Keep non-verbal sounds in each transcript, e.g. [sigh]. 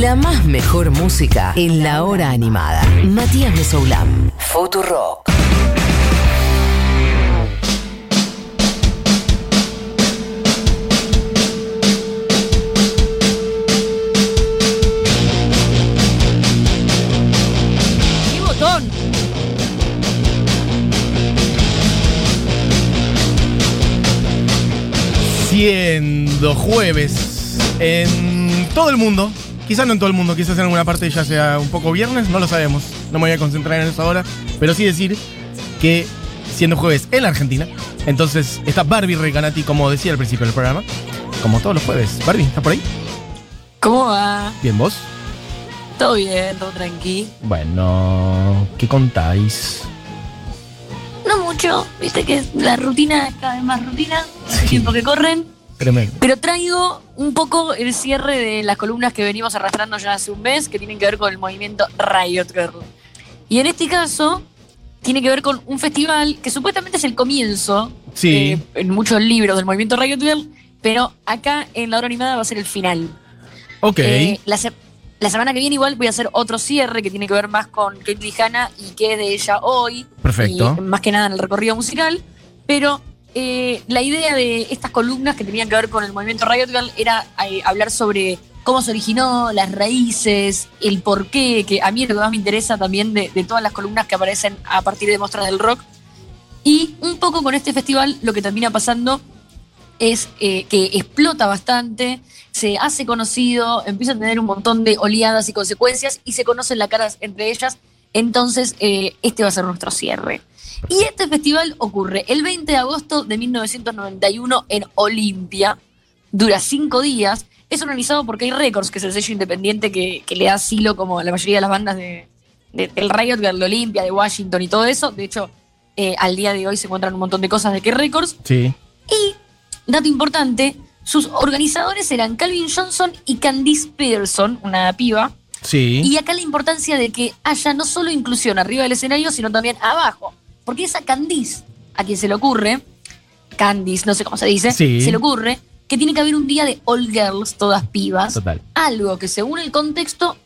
La más mejor música en la hora animada. Matías Mesoulam. Futurock. ¡Qué botón! Siendo jueves en todo el mundo, quizás no en todo el mundo, quizás en alguna parte ya sea un poco viernes, no lo sabemos, no me voy a concentrar en eso ahora, pero sí decir que siendo jueves en la Argentina, entonces está Barbie Recanati, como decía al principio del programa, como todos los jueves. Barbie, ¿estás por ahí? ¿Cómo va? Bien, vos. Todo bien, todo tranqui. Bueno, ¿qué contáis? No mucho, viste que la rutina es cada vez más rutina, Sí. el tiempo que corren. Tremendo. Pero traigo un poco el cierre de las columnas que venimos arrastrando ya hace un mes, que tienen que ver con el movimiento Riot Girl. Y en este caso, tiene que ver con un festival que supuestamente es el comienzo, Sí. eh, en muchos libros del movimiento Riot Girl, pero acá en la hora animada va a ser el final. Ok. Eh, la, se- la semana que viene igual voy a hacer otro cierre que tiene que ver más con Kate Hanna y qué es de ella hoy. Perfecto. Y más que nada en el recorrido musical. Pero eh, la idea de estas columnas que tenían que ver con el movimiento Riot Girl era eh, hablar sobre cómo se originó, las raíces, el porqué, que a mí es lo que más me interesa también de, todas las columnas que aparecen a partir de Mostras del Rock. Y un poco con este festival lo que termina pasando es eh, que explota bastante, se hace conocido, empieza a tener un montón de oleadas y consecuencias y se conocen las caras entre ellas. Entonces, eh, este va a ser nuestro cierre. Y este festival ocurre el 20 de agosto de 1991 en Olimpia. Dura cinco días. Es organizado por K Records, que es el sello independiente que, que le da asilo como a la mayoría de las bandas de, de- del Riot Girl de Olimpia, de Washington y todo eso. De hecho, eh, al día de hoy se encuentran un montón de cosas de K Records. Sí. Y, dato importante, sus organizadores eran Calvin Johnson y Candice Peterson, una piba. Sí. Y acá la importancia de que haya no solo inclusión arriba del escenario, sino también abajo. Porque esa Candice, a quien se le ocurre, Candice, no sé cómo se dice, Sí. se le ocurre que tiene que haber un día de all girls, todas pibas. Total. Algo que según el contexto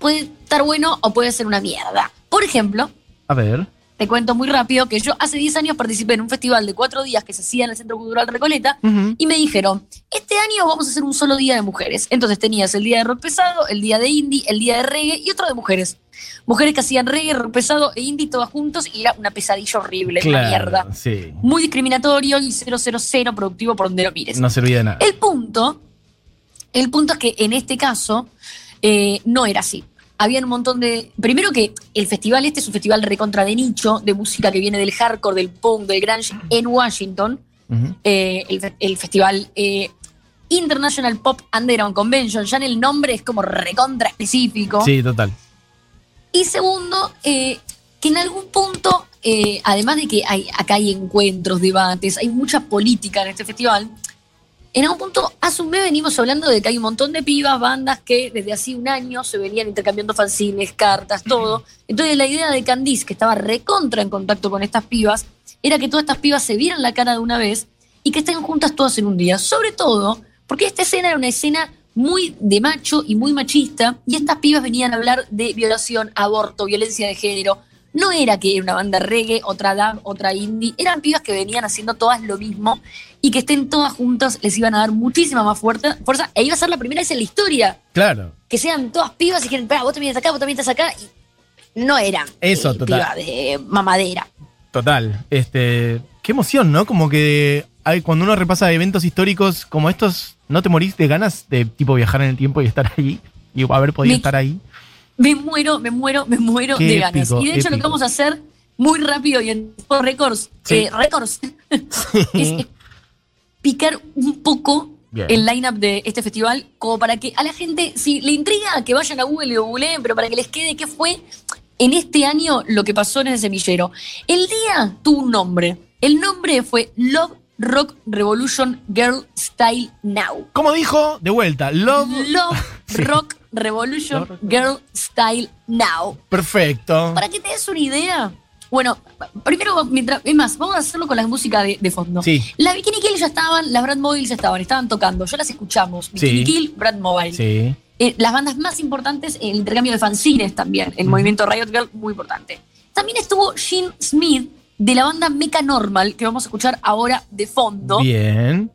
puede estar bueno o puede ser una mierda. Por ejemplo, A ver. Te cuento muy rápido que yo hace 10 años participé en un festival de cuatro días que se hacía en el Centro Cultural Recoleta y me dijeron, este año vamos a hacer un solo día de mujeres. Entonces tenías el día de rock pesado, el día de indie, el día de reggae y otro de mujeres. Mujeres que hacían reggae, rock pesado e indie todas juntos y era una pesadilla horrible, una Claro. mierda. Sí. Muy discriminatorio y 000 productivo por donde lo mires. No servía de nada. El punto, el punto es que en este caso eh, no era así. Había un montón de. Primero que el festival este es un festival recontra de nicho, de música que viene del hardcore, del punk, del grunge en Washington. Eh, el, fe- el festival eh, International Pop Underground Convention. Ya en el nombre es como recontra específico. Sí, total. Y segundo, eh, que en algún punto, además de que hay, acá hay encuentros, debates, hay mucha política en este festival, en algún punto, hace un mes venimos hablando de que hay un montón de pibas, bandas que desde hace un año se venían intercambiando fanzines, cartas, todo. Entonces la idea de Candice, que estaba recontra en contacto con estas pibas, era que todas estas pibas se vieran la cara de una vez y que estén juntas todas en un día. Sobre todo porque esta escena era una escena muy de macho y muy machista y estas pibas venían a hablar de violación, aborto, violencia de género. No era que era una banda reggae, otra dub, otra indie, eran pibas que venían haciendo todas lo mismo y que estén todas juntas les iban a dar muchísima más fuerza, fuerza e iba a ser la primera vez en la historia Claro. que sean todas pibas y dijeran, "Pará, vos también estás acá, vos también estás acá y no eran Eso, eh, total. pibas de mamadera. Total. Este. Qué emoción, ¿no? Como que hay, cuando uno repasa eventos históricos como estos, ¿no te morís de ganas de tipo viajar en el tiempo y estar ahí? Y haber podido Me- estar ahí. Me muero, me muero, me muero Qué de ganas. épico, y de hecho lo que vamos a hacer muy rápido y en tipo récords, Sí. eh, récords, [laughs] es picar un poco Bien. el lineup de este festival, como para que a la gente, si le intriga, que vayan a Google y lo googleen, pero para que les quede qué fue en este año lo que pasó en ese semillero. El día tuvo un nombre. El nombre fue Love Rock Revolution Girl Style Now. Como dijo, de vuelta, Love. Love [laughs] Sí. Rock Revolution. Girl Style Now. Perfecto. Para que te des una idea. Bueno, primero, mientras, es más, vamos a hacerlo con la música de, de fondo. Sí. La Bikini Kill ya estaban, las Brad Mobile ya estaban, estaban tocando, ya las escuchamos. Bikini Sí. Kill, Brad Mobile. Sí. eh, las bandas más importantes, el intercambio de fanzines también, el movimiento Riot Girl, muy importante. También estuvo Gene Smith de la banda Mecha Normal, que vamos a escuchar ahora de fondo. Bien.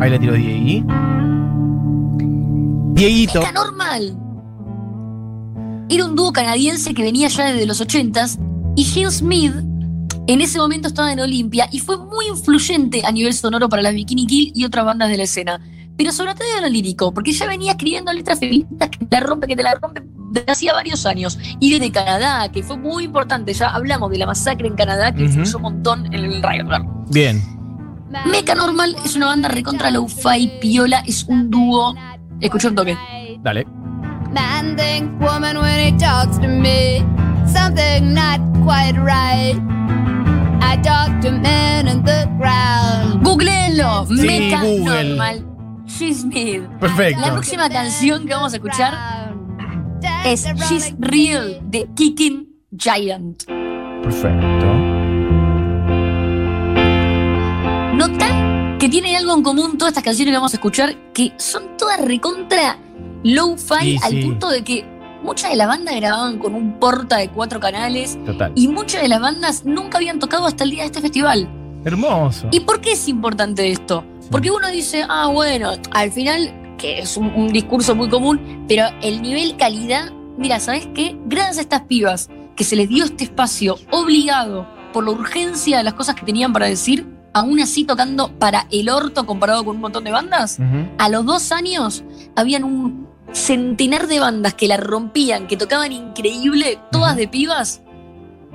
Ahí la tiro Diegui. Dieguito. Normal. Era un dúo canadiense que venía ya desde los 80s y Gene Smith en ese momento estaba en Olimpia y fue muy influyente a nivel sonoro para las Bikini Kill y otras bandas de la escena. Pero sobre todo en lo lírico, porque ya venía escribiendo letras feministas que te la rompe, que te la rompe desde hacía varios años. Y desde Canadá, que fue muy importante. Ya hablamos de la masacre en Canadá, que Ujú. influyó un montón en el Girl. Bien. Mecha Normal es una banda recontra low-fi, piola, es un dúo. Escuchó un toque. Dale. Man thinks woman when he talks to me. Something not quite right. I talk to men in the ground. Googleenlo. Sí, Google. Normal. She's Smith. Perfecto. La próxima canción que vamos a escuchar es She's Real de Kicking Giant. Perfecto. Nota que tienen algo en común todas estas canciones que vamos a escuchar, que son todas recontra low-fi Sí, al sí. punto de que muchas de las bandas grababan con un porta de cuatro canales Total. y muchas de las bandas nunca habían tocado hasta el día de este festival. Hermoso. ¿Y por qué es importante esto? Porque uno dice, ah, bueno, al final, que es un, un discurso muy común, pero el nivel calidad, mira, ¿sabes qué? Gracias a estas pibas que se les dio este espacio obligado por la urgencia de las cosas que tenían para decir, aún así tocando para el orto comparado con un montón de bandas, a los dos años habían un centenar de bandas que la rompían, que tocaban increíble, todas de pibas,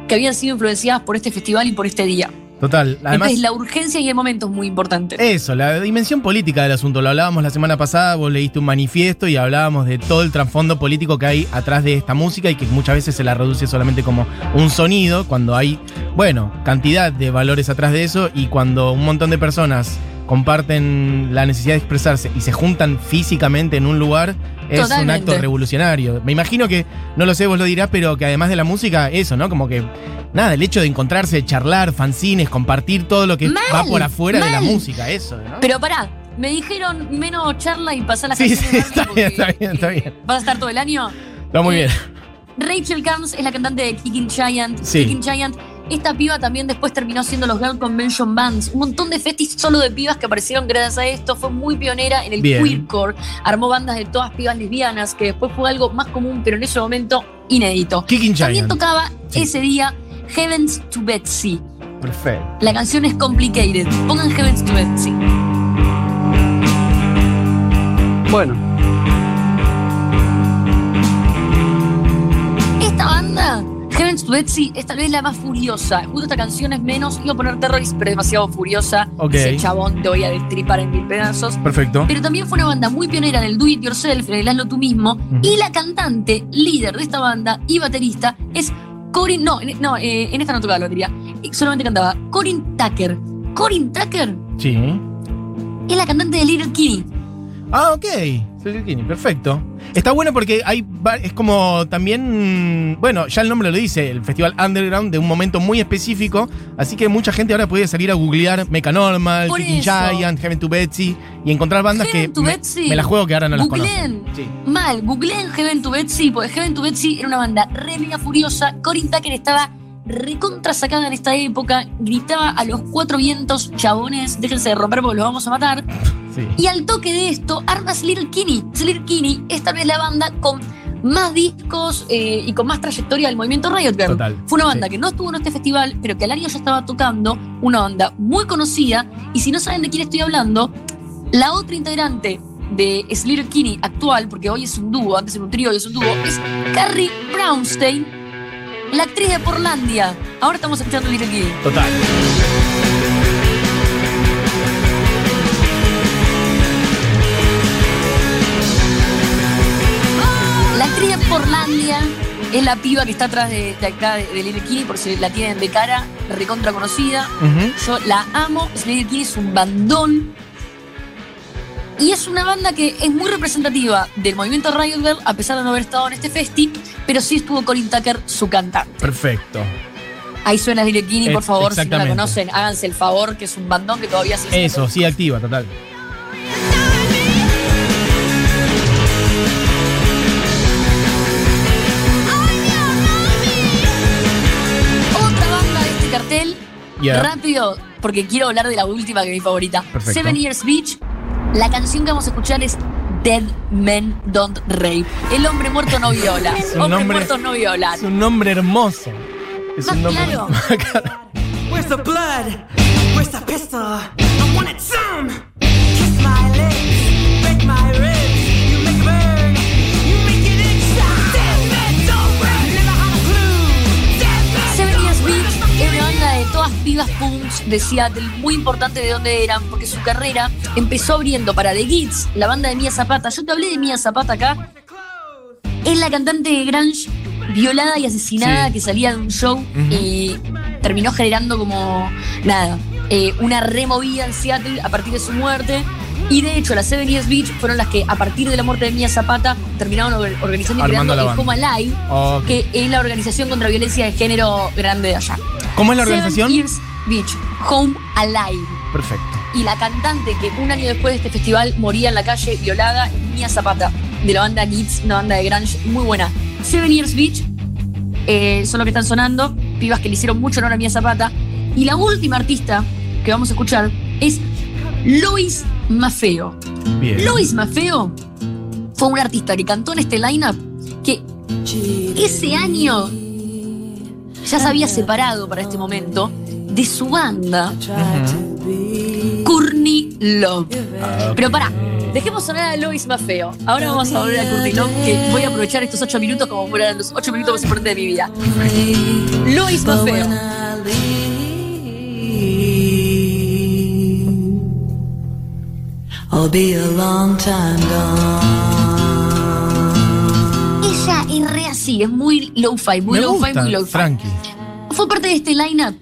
que habían sido influenciadas por este festival y por este día. Total. Además, Entonces la urgencia y el momento es muy importante. Eso, la dimensión política del asunto. Lo hablábamos la semana pasada, vos leíste un manifiesto y hablábamos de todo el trasfondo político que hay atrás de esta música y que muchas veces se la reduce solamente como un sonido, cuando hay, bueno, cantidad de valores atrás de eso y cuando un montón de personas comparten la necesidad de expresarse y se juntan físicamente en un lugar, es un acto revolucionario. Me imagino que, no lo sé, vos lo dirás, pero que además de la música, eso, ¿no? Como que, nada, el hecho de encontrarse, charlar, fanzines, compartir todo lo que Mal, va por afuera de la música, eso, ¿no? Pero pará, me dijeron menos charla y pasar las Sí, sí, está bien, está bien, está bien. ¿Vas a estar todo el año? Está muy Eh, bien. Rachel Carnes es la cantante de Kicking Giant. Sí. Kicking Giant. Esta piba también después terminó siendo los Girl Convention Bands. Un montón de festis solo de pibas que aparecieron gracias a esto. Fue muy pionera en el Bien. queercore. Armó bandas de todas pibas lesbianas, que después fue algo más común, pero en ese momento inédito. Kicking También Giant. tocaba Sí. ese día Heavens to Betsy. Perfecto. La canción es Complicated. Pongan Heavens to Betsy. Bueno, To Betsy, es tal vez la más furiosa. Justo esta canción es menos, iba a poner Terrorist, pero es demasiado furiosa. Ok. Ese chabón te voy a destripar en mil pedazos. Perfecto. Pero también fue una banda muy pionera en el do it yourself, en el hazlo tú mismo. Y la cantante, líder de esta banda y baterista es Corin. No, no, eh, en esta no tocaba la batería. Solamente cantaba Corin Tucker. Corin Tucker Sí. es la cantante de Little Kitty. Ah, ok. Sergio Kini, perfecto. Está bueno porque hay es como también, bueno, ya el nombre lo dice, el Festival Underground de un momento muy específico, así que mucha gente ahora puede salir a googlear Mecha Normal, Por Kicking eso. Giant, Heaven to Betsy y encontrar bandas Heaven que to me, Betsy. me la juego que ahora no las Googleen. conocen. Sí. Mal, googleen Heaven to Betsy, porque Heaven to Betsy era una banda re mega furiosa. Corin Tucker estaba recontra sacada en esta época, gritaba a los cuatro vientos, chabones, déjense de romper porque los vamos a matar. Sí. Y al toque de esto, armas Little Kinney. Little Kinney es tal vez la banda con más discos eh, y con más trayectoria del movimiento Riot Girl. Total, Fue una banda sí. que no estuvo en este festival, pero que al año ya estaba tocando, una banda muy conocida. Y si no saben de quién estoy hablando, la otra integrante de Slater Kinney actual, porque hoy es un dúo, antes era un trío y es un dúo, es Carrie Brownstein, la actriz de Portlandia. Ahora estamos escuchando Little Kinney. Total. Portlandia es la piba que está atrás de, de acá de, de por si la tienen de cara, recontra conocida. Yo la amo. Slater Kinney es un bandón. Y es una banda que es muy representativa del movimiento Riot Girl, a pesar de no haber estado en este festi, pero sí estuvo Colin Tucker, su cantante. Perfecto. Ahí suena Slater Kinney, por favor, si no la conocen, háganse el favor, que es un bandón que todavía siendo Eso, sí, activa, total. Yeah. Rápido, porque quiero hablar de la última que es mi favorita. Perfecto. Seven Years Beach. La canción que vamos a escuchar es Dead Men Don't Rape. El hombre muerto no viola. Es un Hombres nombre- muertos no violan. Es un nombre hermoso. Es Más un nombre. claro. [laughs] Where's the blood? Where's the pistol? I want it some. Kiss my lips, break my ribs. Pibas punks de Seattle, muy importante de dónde eran, porque su carrera empezó abriendo para The Gits, la banda de Mia Zapata. Yo te hablé de Mia Zapata acá. Es la cantante de Grunge violada y asesinada Sí. que salía de un show y terminó generando como, nada, eh, una removida en Seattle a partir de su muerte. Y de hecho, las Seven Years Beach fueron las que, a partir de la muerte de Mia Zapata, terminaron or- organizando y Armando creando el Alive, Ok. que es la organización contra violencia de género grande de allá. ¿Cómo es la Seven organización? Years Beach, Home Alive. Perfecto. Y la cantante que un año después de este festival moría en la calle violada, Mia Zapata, de la banda Gits, una banda de grunge muy buena. Seven Years Beach eh, son los que están sonando, pibas que le hicieron mucho honor a Mia Zapata. Y la última artista que vamos a escuchar es Lois Mafeo. Bien. Lois Mafeo fue un artista que cantó en este lineup que ese año ya se había separado para este momento de su banda Courtney Love. Ah, Pero pará, dejemos sonar a Lois Mafeo. Ahora vamos a volver a Courtney Love, que voy a aprovechar estos ocho minutos como fueran los ocho minutos más importantes de mi vida. Lois Mafeo. I'll be a long time gone. Ella es re así, es muy low-fi, muy low-fi, muy low-fi. Fue parte de este lineup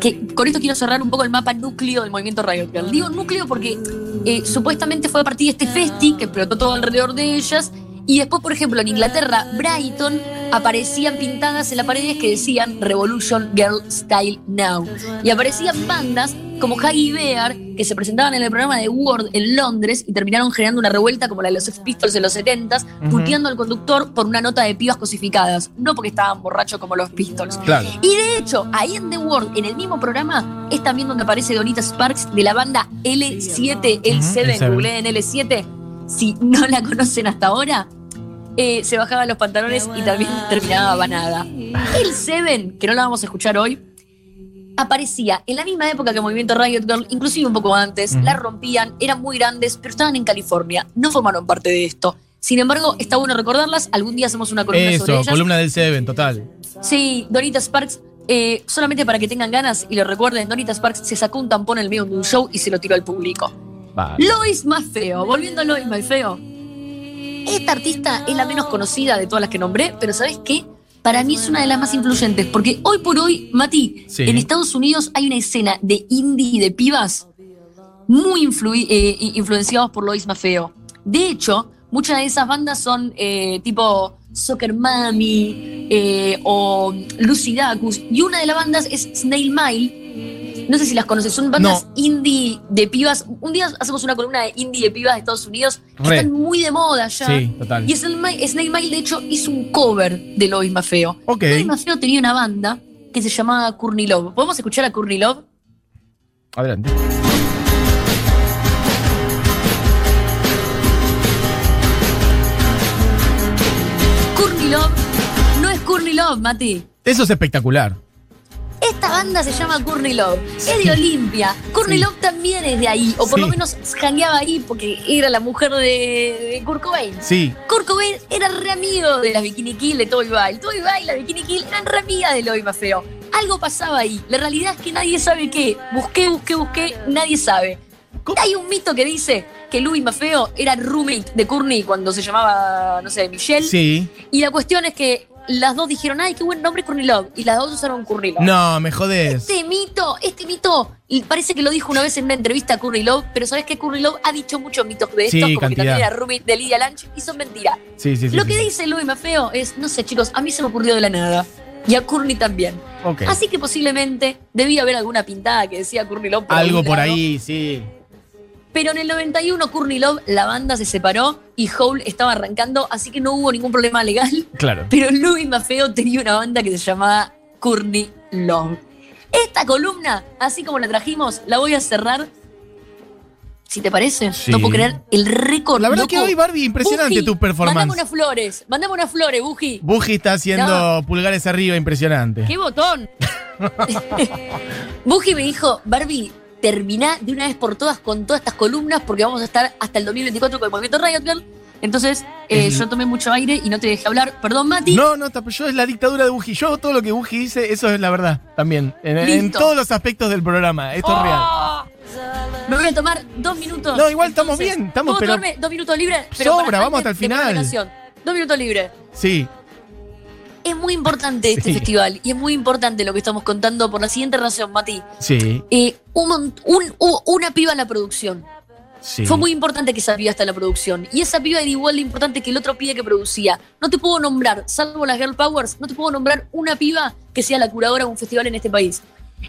que con esto quiero cerrar un poco el mapa núcleo del movimiento Riot Girl. Digo núcleo porque eh, supuestamente fue a partir de este festi que explotó todo alrededor de ellas. Y después, por ejemplo, en Inglaterra, Brighton, aparecían pintadas en las paredes que decían Revolution Girl Style Now. Y aparecían bandas como Huggy Bear, que se presentaban en el programa de Word en Londres y terminaron generando una revuelta como la de los Sex Pistols en los 70s, puteando al conductor por una nota de pibas cosificadas, no porque estaban borrachos como los Pistols. Claro. Y de hecho, ahí en The World, en el mismo programa, es también donde aparece Donita Sparks de la banda L7, L7, L7. googleen L7. Si no la conocen hasta ahora, eh, se bajaba los pantalones y también terminaba banada. El 7, que no la vamos a escuchar hoy, aparecía en la misma época que Movimiento Riot Girl, inclusive un poco antes, la rompían, eran muy grandes, pero estaban en California, no formaron parte de esto. Sin embargo, está bueno recordarlas, algún día hacemos una columna sobre Eso, ellas. columna del Seven, total. Sí, Donita Sparks, eh, solamente para que tengan ganas y lo recuerden, Donita Sparks se sacó un tampón en el medio de un show y se lo tiró al público. Vale. Lois más feo, volviendo a Lois más feo. Esta artista es la menos conocida de todas las que nombré, pero ¿sabes qué? Para mí es una de las más influyentes, porque hoy por hoy, Mati, Sí. en Estados Unidos hay una escena de indie y de pibas muy influi- eh, influenciados por Lois Mafeo. De hecho, muchas de esas bandas son eh, tipo Soccer Mami eh, o Lucy Dacus, y una de las bandas es Snail Mile. No sé si las conoces, son bandas No. indie de pibas. Un día hacemos una columna de indie de pibas de Estados Unidos que Re. están muy de moda ya. Sí, total. Y Snail Mile, de hecho, hizo un cover de Lois Mafeo. Ok. Lois Mafeo tenía una banda que se llamaba Courtney Love. ¿Podemos escuchar a Courtney Love? Adelante. Courtney Love no es Courtney Love, Mati. Eso es espectacular. Esta banda se llama Courtney Love. Es de Olimpia. Courtney Sí. Love también es de ahí. O por Sí. lo menos jangueaba ahí porque era la mujer de, de Kurt Cobain. Sí. Kurt Cobain era re amigo de las Bikini Kill de Toy Bile. Toy Bile y la Bikini Kill eran re amigas de Loy Mafeo. Algo pasaba ahí. La realidad es que nadie sabe qué. Busqué, busqué, busqué, nadie sabe. ¿Cómo? Hay un mito que dice que Louis Mafeo era roommate de Courtney cuando se llamaba, no sé, Michelle. Sí. Y la cuestión es que las dos dijeron, ay, qué buen nombre Courtney Love. Y las dos usaron Courtney Love. No, me jodés. Este mito, este mito, y parece que lo dijo una vez en una entrevista a Courtney Love, pero sabes que Courtney Love ha dicho muchos mitos de Sí, estos, como que cantidad. también era roommate de Lydia Lunch, y son mentiras. Sí, sí, sí. lo sí, que sí. dice Louis Mafeo es, no sé chicos, a mí se me ocurrió de la nada. Y a Courtney también. Ok. Así que posiblemente debía haber alguna pintada que decía Courtney Love. por Algo algún por ahí, sí. Pero en el 91 Courtney Love, la banda se separó y Hole estaba arrancando, así que no hubo ningún problema legal. Claro. Pero Louis Mafeo tenía una banda que se llamaba Courtney Love. Esta columna, así como la trajimos, la voy a cerrar. Si te parece, Sí. no puedo creer el récord. La verdad loco. que hoy, Barbie, impresionante Buji, tu performance. Mandame unas flores, mandame unas flores, Buji. Buji está haciendo pulgares arriba, impresionante. ¡Qué botón! [laughs] Buji me dijo, Barbie, terminá de una vez por todas con todas estas columnas porque vamos a estar hasta el 2024 con el movimiento Riot Girl. Entonces, eh, yo tomé mucho aire y no te dejé hablar. Perdón, Mati. No, no, yo es la dictadura de Buji. Yo todo lo que Buji dice, eso es la verdad también. En, todos los aspectos del programa. Esto es real. Me voy a tomar dos minutos. No, igual estamos bien, estamos, ¿puedo pero- tomarme dos minutos libres? Pero Sobra, para- vamos hasta el final. Dos minutos libres. Sí. Es muy importante este Sí. festival y es muy importante lo que estamos contando por la siguiente razón, Mati. Sí. Eh, un un- una piba en la producción. Sí. Fue muy importante que esa piba está en la producción. Y esa piba era igual de importante que el otro pibe que producía. No te puedo nombrar, salvo las Girl Powers, no te puedo nombrar una piba que sea la curadora de un festival en este país.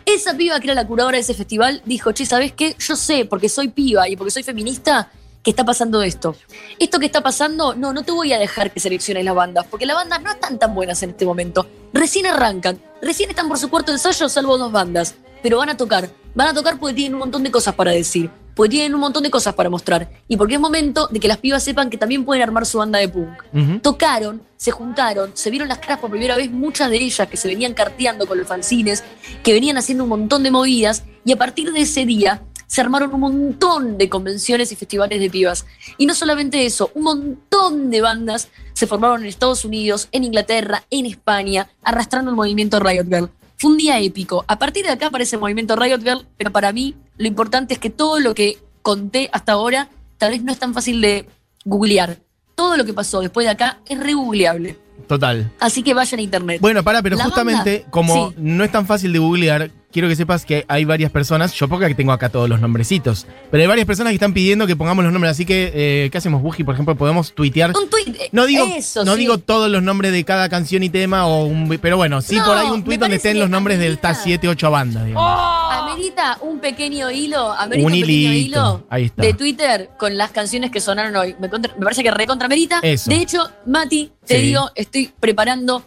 Esa piba que era la curadora de ese festival dijo, che, ¿sabes qué? Yo sé, porque soy piba y porque soy feminista, que está pasando esto. Esto que está pasando, no, no te voy a dejar que selecciones las bandas, porque las bandas no están tan buenas en este momento. Recién arrancan, recién están por su cuarto ensayo, salvo dos bandas. Pero van a tocar, van a tocar porque tienen un montón de cosas para decir, porque tienen un montón de cosas para mostrar, y porque es momento de que las pibas sepan que también pueden armar su banda de punk. Tocaron, se juntaron, se vieron las caras por primera vez, muchas de ellas que se venían carteando con los fanzines, que venían haciendo un montón de movidas, y a partir de ese día se armaron un montón de convenciones y festivales de pibas. Y no solamente eso, un montón de bandas se formaron en Estados Unidos, en Inglaterra, en España, arrastrando el movimiento Riot Girl. Fue un día épico. A partir de acá aparece el movimiento Riot Girl, pero para mí lo importante es que todo lo que conté hasta ahora tal vez no es tan fácil de googlear. Todo lo que pasó después de acá es re googleable. Total. Así que vayan a internet. Bueno, para, pero La justamente banda, como sí. no es tan fácil de googlear, quiero que sepas que hay varias personas, yo porque tengo acá todos los nombrecitos, pero hay varias personas que están pidiendo que pongamos los nombres, así que, eh, ¿qué hacemos, Buji? Por ejemplo, podemos tuitear. un tweet. eh, No digo, eso, no sí. digo todos los nombres de cada canción y tema, o un, pero bueno, sí No, por ahí un tweet donde estén los nombres de amerita. estas 7, 8 bandas, digamos. Amerita un pequeño hilo, amerita Un un, pequeño hilo ahí está. de Twitter con las canciones que sonaron hoy. Me, contra- me parece que recontra amerita. Eso. De hecho, Mati, te Sí. digo, estoy preparando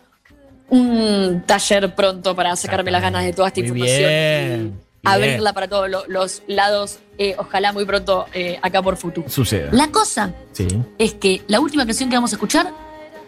un taller pronto para sacarme las ganas de toda esta Muy información. bien, y bien. abrirla para todos lo- los lados, eh, ojalá muy pronto eh, acá por Futu. Suceda. La cosa Sí. es que la última canción que vamos a escuchar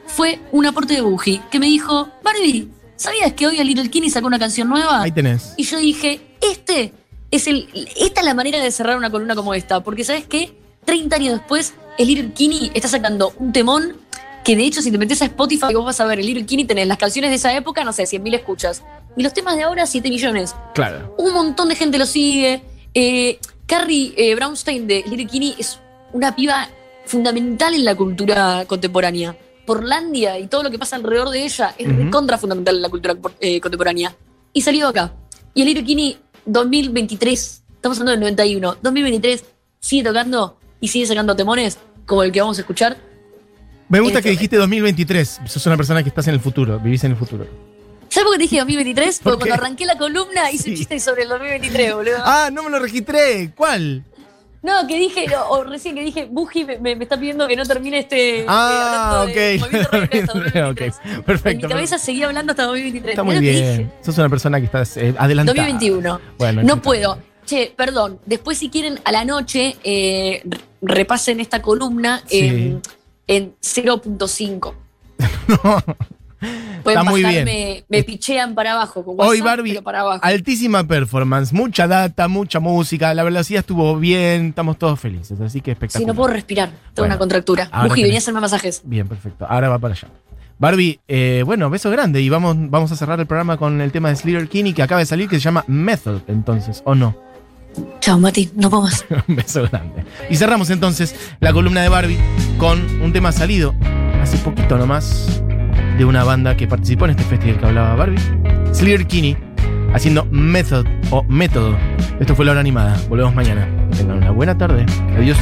fue un aporte de Buji, que me dijo, Barbie, ¿sabías que hoy el Little Kenny sacó una canción nueva? Ahí tenés. Y yo dije, este es el, esta es la manera de cerrar una columna como esta, porque ¿sabes qué? 30 años después, el Little Kenny está sacando un temón que de hecho si te metes a Spotify vos vas a ver, el Little Kenny tenés las canciones de esa época, no sé, 100.000 escuchas. Y los temas de ahora, 7 millones. Claro. Un montón de gente lo sigue. Eh, Carrie eh, Brownstein de Little Kenny es una piba fundamental en la cultura contemporánea. Portlandia y todo lo que pasa alrededor de ella es Ujú. contra fundamental en la cultura eh, contemporánea. Y salió acá. Y el Little Kenny 2023, estamos hablando del 91, 2023 sigue tocando y sigue sacando temones como el que vamos a escuchar. Me gusta que dijiste 2023. Sos una persona que estás en el futuro, vivís en el futuro. ¿Sabes por qué dije 2023? ¿Por Porque cuando arranqué la columna hice un Sí. chiste sobre el 2023, boludo. Ah, no me lo registré. ¿Cuál? No, que dije, no, o recién que dije, Buji me, me- me está pidiendo que no termine este. eh, Ah, ok. movimiento radical hasta [laughs] 2023. ok, perfecto. En mi cabeza seguía hablando hasta 2023. Está muy bien. dije. Sos una persona que estás eh, adelantada. 2021. Bueno, no puedo. Che, perdón. Después, si quieren, a la noche eh, re- repasen esta columna en, en 0.5. [laughs] Pueden Está muy bien. Me, me pichean para abajo. Con WhatsApp, Hoy, Barbie, pero para abajo. altísima performance, mucha data, mucha música, la velocidad estuvo bien, estamos todos felices, así que Si espectacular. no puedo respirar, tengo Bueno, una contractura. Buji, venía a hacerme masajes. Bien, perfecto. Ahora va para allá. Barbie, eh, bueno, beso grande y vamos, vamos a cerrar el programa con el tema de Slater Kinney que acaba de salir que se llama Method, entonces, ¿o no? Chao, Mati, no puedo. [laughs] Un beso grande. Y cerramos entonces la columna de Barbie con un tema salido hace poquito nomás de una banda que participó en este festival que hablaba Barbie. Slater Kinney haciendo Method o Método. Esto fue la hora animada. Volvemos mañana. Que Tengan una buena tarde. Adiós.